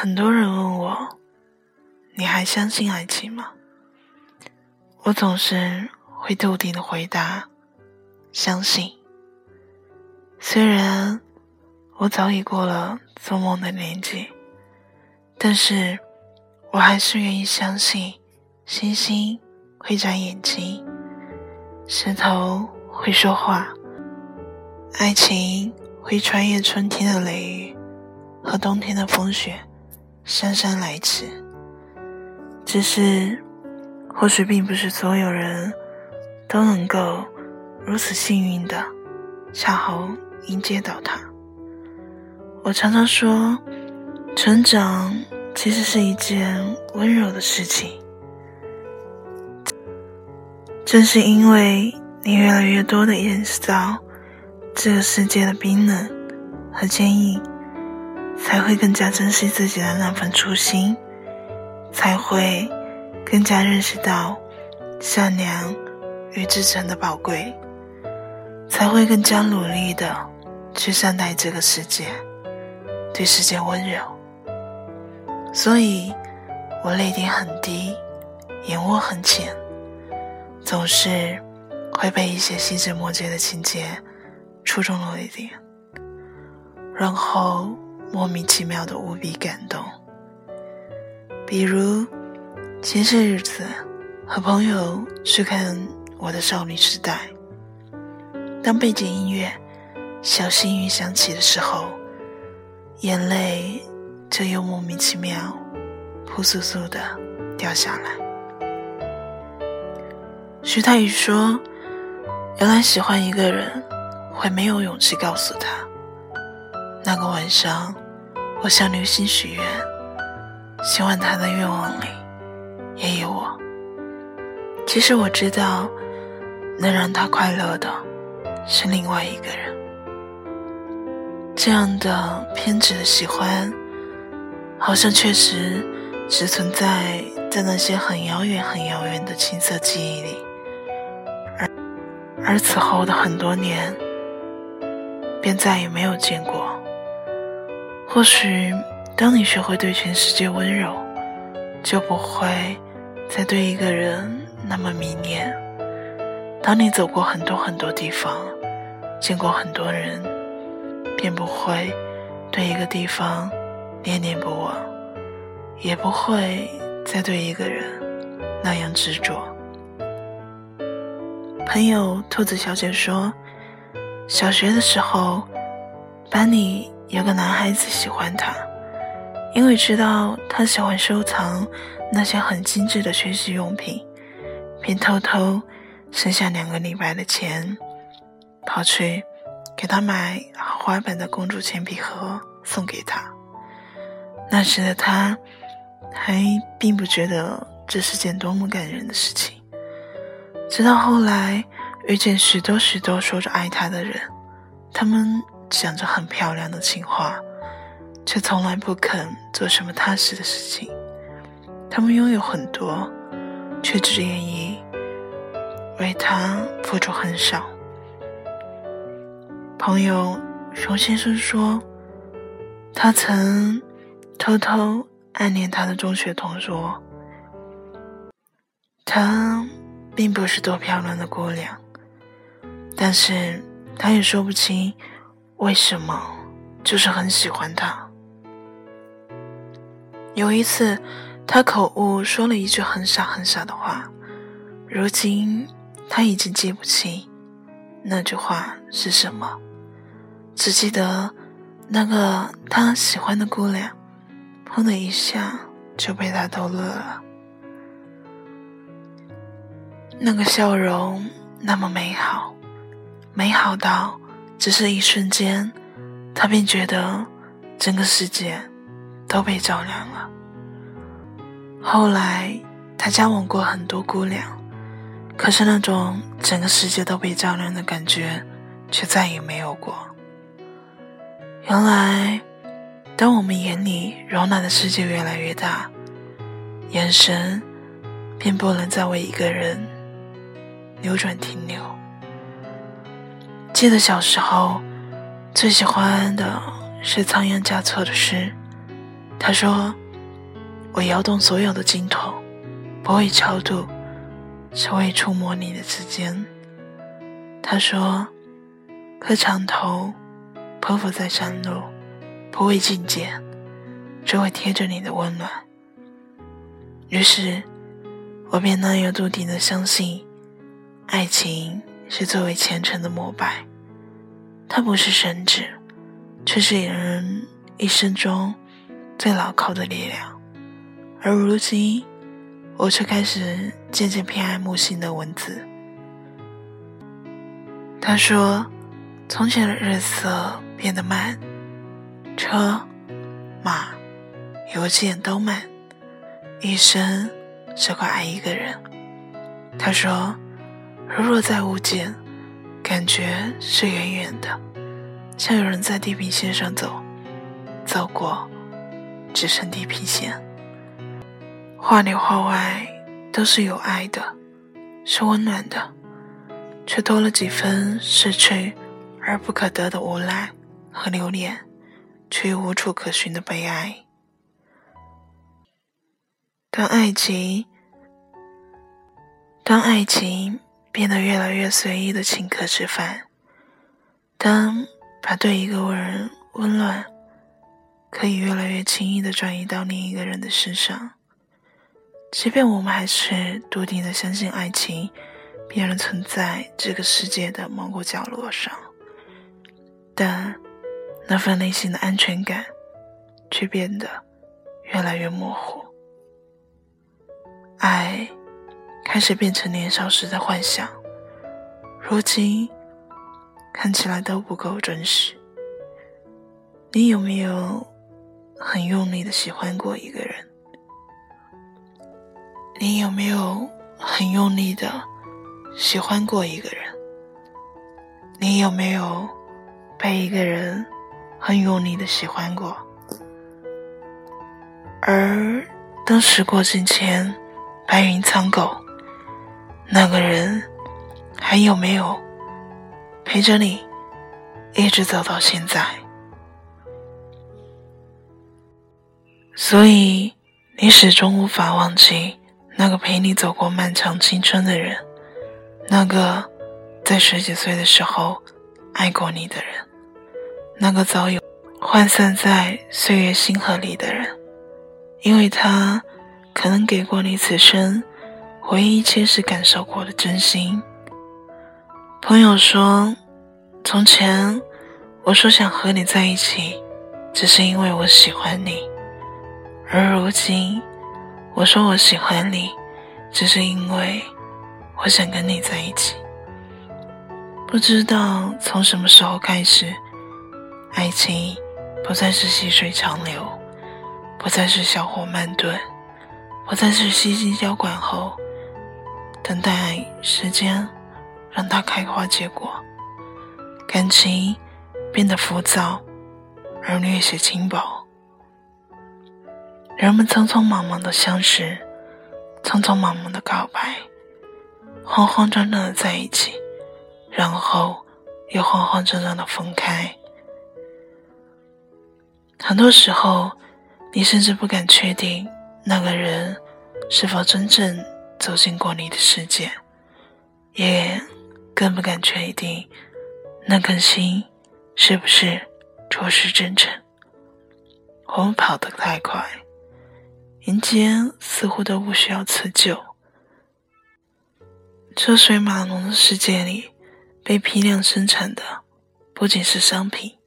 很多人问我：“你还相信爱情吗？”我总是会笃定的回答：“相信。”虽然我早已过了做梦的年纪，但是我还是愿意相信星星会眨眼睛，石头会说话，爱情会穿越春天的雷雨和冬天的风雪。姗姗来迟，只是或许并不是所有人都能够如此幸运的恰好迎接到他。我常常说，成长其实是一件温柔的事情。正是因为你越来越多的意识到这个世界的冰冷和坚硬。才会更加珍惜自己的那份初心，才会更加认识到善良与真诚的宝贵，才会更加努力的去善待这个世界，对世界温柔。所以，我泪点很低，眼窝很浅，总是会被一些细枝末节的情节触中了一点，然后。莫名其妙的无比感动，比如前些日子和朋友去看《我的少女时代》，当背景音乐《小幸运》响起的时候，眼泪就又莫名其妙扑簌簌的掉下来。徐太宇说：“原来喜欢一个人会没有勇气告诉他。”那个晚上，我向流星许愿，希望他的愿望里也有我。其实我知道，能让他快乐的是另外一个人。这样的偏执的喜欢，好像确实只存在在那些很遥远、很遥远的青涩记忆里，而而此后的很多年，便再也没有见过。或许，当你学会对全世界温柔，就不会再对一个人那么迷恋。当你走过很多很多地方，见过很多人，便不会对一个地方念念不忘，也不会再对一个人那样执着。朋友兔子小姐说，小学的时候，班里。有个男孩子喜欢她，因为知道她喜欢收藏那些很精致的学习用品，便偷偷剩下两个礼拜的钱，跑去给她买豪华版的公主铅笔盒送给她。那时的她还并不觉得这是件多么感人的事情，直到后来遇见许多许多说着爱她的人，他们。讲着很漂亮的情话，却从来不肯做什么踏实的事情。他们拥有很多，却只愿意为他付出很少。朋友熊先生说，他曾偷偷暗恋他的中学同桌。她并不是多漂亮的姑娘，但是他也说不清。为什么？就是很喜欢他。有一次，他口误说了一句很傻很傻的话，如今他已经记不清那句话是什么，只记得那个他喜欢的姑娘，砰的一下就被他逗乐了。那个笑容那么美好，美好到。只是一瞬间，他便觉得整个世界都被照亮了。后来，他交往过很多姑娘，可是那种整个世界都被照亮的感觉，却再也没有过。原来，当我们眼里容纳的世界越来越大，眼神便不能再为一个人扭转停留。记得小时候，最喜欢的是仓央嘉措的诗：“他说：“我摇动所有的经筒，不会超度，只会触摸你的指尖。”他说：“磕长头，匍匐在山路，不为觐见，只会贴着你的温暖。”于是，我便难有笃定的相信，爱情是最为虔诚的膜拜。它不是神旨，却是人一生中最牢靠的力量。而如今，我却开始渐渐偏爱木心的文字。他说：“从前的日色变得慢，车、马、邮件都慢，一生只够爱一个人。”他说：“如若再无见。”感觉是远远的，像有人在地平线上走，走过，只剩地平线。话里话外都是有爱的，是温暖的，却多了几分失去而不可得的无奈和留恋，却又无处可寻的悲哀。当爱情，当爱情。变得越来越随意的请客吃饭，当把对一个人温暖可以越来越轻易的转移到另一个人的身上，即便我们还是笃定的相信爱情必然存在这个世界的某个角落上，但那份内心的安全感却变得越来越模糊，爱。开始变成年少时的幻想，如今看起来都不够真实。你有没有很用力的喜欢过一个人？你有没有很用力的喜欢过一个人？你有没有被一个人很用力的喜欢过？而当时过境迁，白云苍狗。那个人还有没有陪着你一直走到现在？所以你始终无法忘记那个陪你走过漫长青春的人，那个在十几岁的时候爱过你的人，那个早已涣散在岁月星河里的人，因为他可能给过你此生。回忆一切时感受过的真心。朋友说：“从前我说想和你在一起，只是因为我喜欢你；而如今我说我喜欢你，只是因为我想跟你在一起。”不知道从什么时候开始，爱情不再是细水长流，不再是小火慢炖，不再是悉心浇灌后。等待时间，让它开花结果。感情变得浮躁，而略显轻薄。人们匆匆忙忙的相识，匆匆忙忙的告白，慌慌张张的在一起，然后又慌慌张张的分开。很多时候，你甚至不敢确定那个人是否真正。走进过你的世界，也更不敢确定那颗心是不是着实真诚。我们跑得太快，人间似乎都不需要辞旧。车水马龙的世界里，被批量生产的不仅是商品，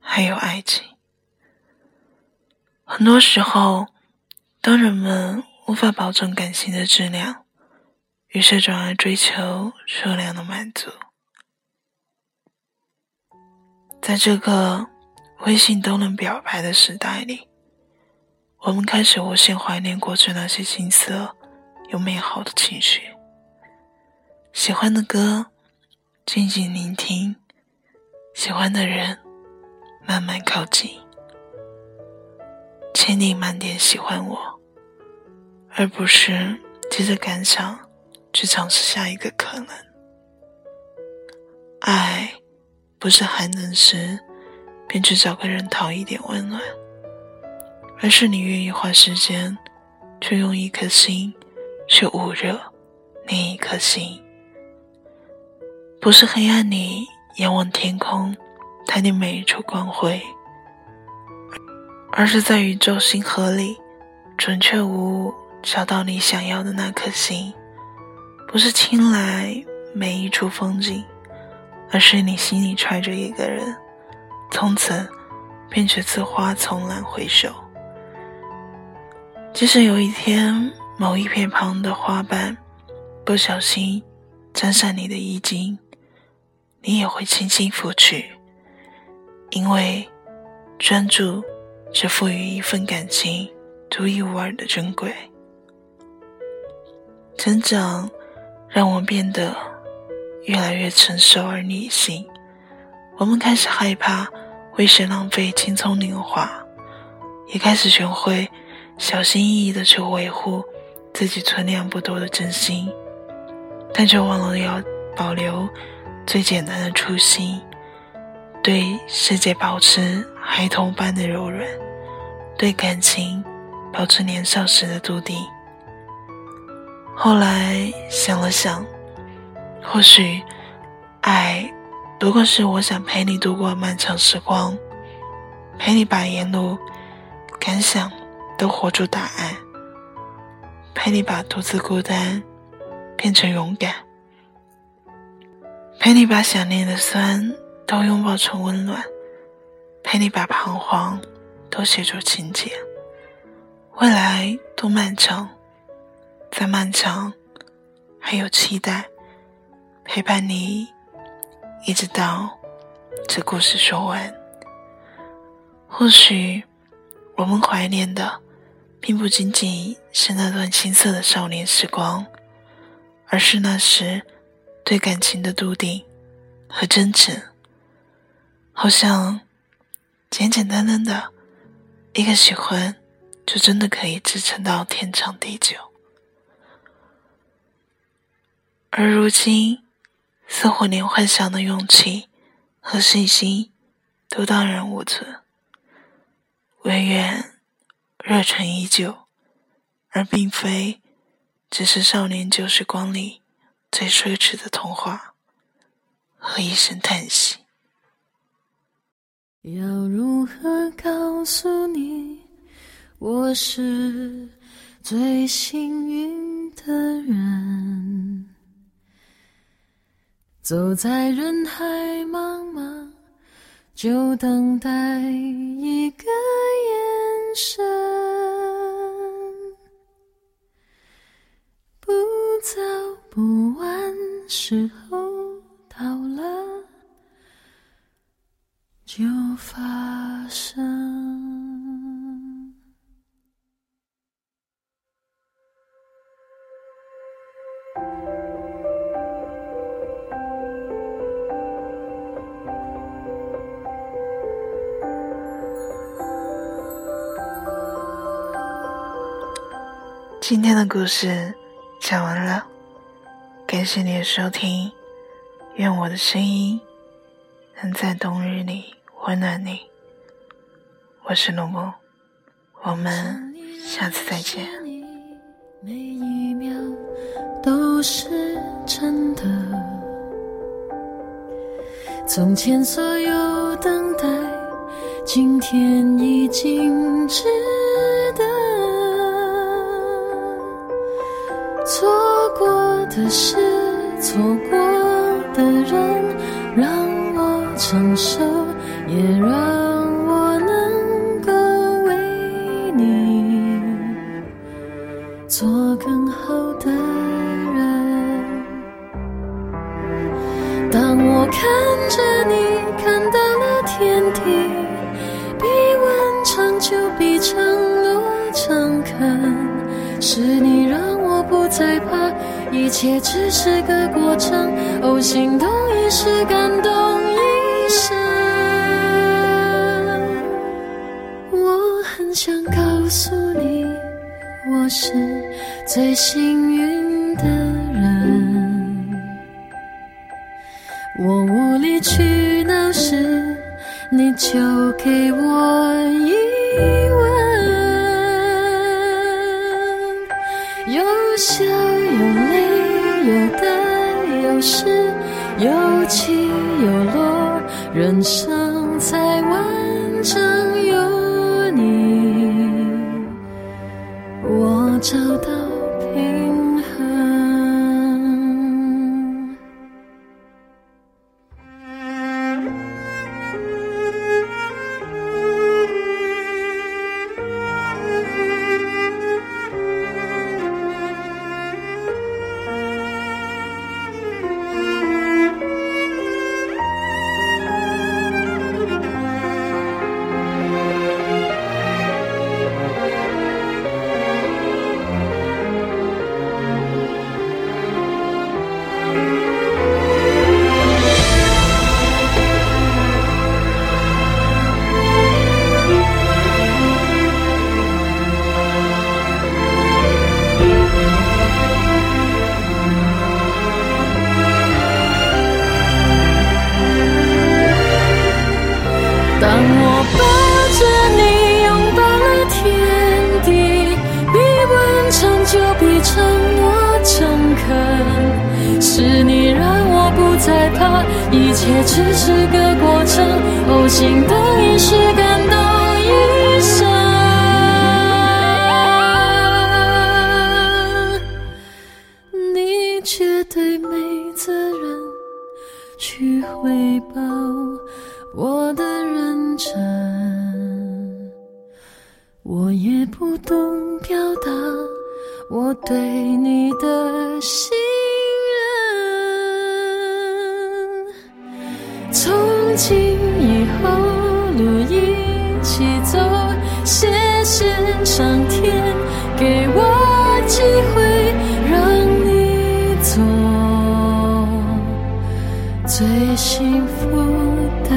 还有爱情。很多时候，当人们……无法保证感情的质量，于是转而追求数量的满足。在这个微信都能表白的时代里，我们开始无限怀念过去那些青涩又美好的情绪。喜欢的歌，静静聆听；喜欢的人，慢慢靠近。请你慢点喜欢我。而不是急着赶想去尝试下一个可能。爱不是寒冷时便去找个人讨一点温暖，而是你愿意花时间去用一颗心去捂热另一颗心。不是黑暗里仰望天空，贪你每一处光辉，而是在宇宙星河里准确无误找到你想要的那颗心。不是青睐每一处风景，而是你心里揣着一个人，从此便只自花丛懒回首。即使有一天某一片旁的花瓣不小心沾上你的衣襟，你也会轻轻拂去，因为专注是赋予一份感情独一无二的珍贵。成长。让我变得越来越成熟而理性。我们开始害怕为谁浪费青葱年华，也开始学会小心翼翼的去维护自己存量不多的真心，但却忘了要保留最简单的初心，对世界保持孩童般的柔软，对感情保持年少时的笃定。后来想了想，或许，爱不过是我想陪你度过漫长时光，陪你把沿路感想都活出答案，陪你把独自孤单变成勇敢，陪你把想念的酸都拥抱成温暖，陪你把彷徨都写出情节。未来多漫长。再漫长，还有期待陪伴你，一直到这故事说完。或许我们怀念的，并不仅仅是那段青涩的少年时光，而是那时对感情的笃定和真诚。好像简简单单的一个喜欢，就真的可以支撑到天长地久。而如今，似乎连幻想的勇气和信心都荡然无存，唯愿热忱依旧，而并非只是少年旧时光里最奢侈的童话和一声叹息。要如何告诉你，我是最幸运的人？走在人海茫茫，就等待一个眼神。不早不晚，时候今天的故事讲完了，感谢你的收听，愿我的声音能在冬日里温暖你。我是龙梦，我们下次再见。每一秒都是真的，从前所有等待，今天已经值的事，错过的人，让我承受，也让我能够为你做更好的人。当我看着你，一切只是个过程。哦，心动一时，感动一生。我很想告诉你，我是最幸运的人。我无理取闹时，你就给我是有失，有起有落，人生才完切只是个过程。哦，心动一时，感动一生。你绝对没责任去回报我的认真，我也不懂表达我对你的心从今以后，路一起走，谢谢上天给我机会让你做最幸福的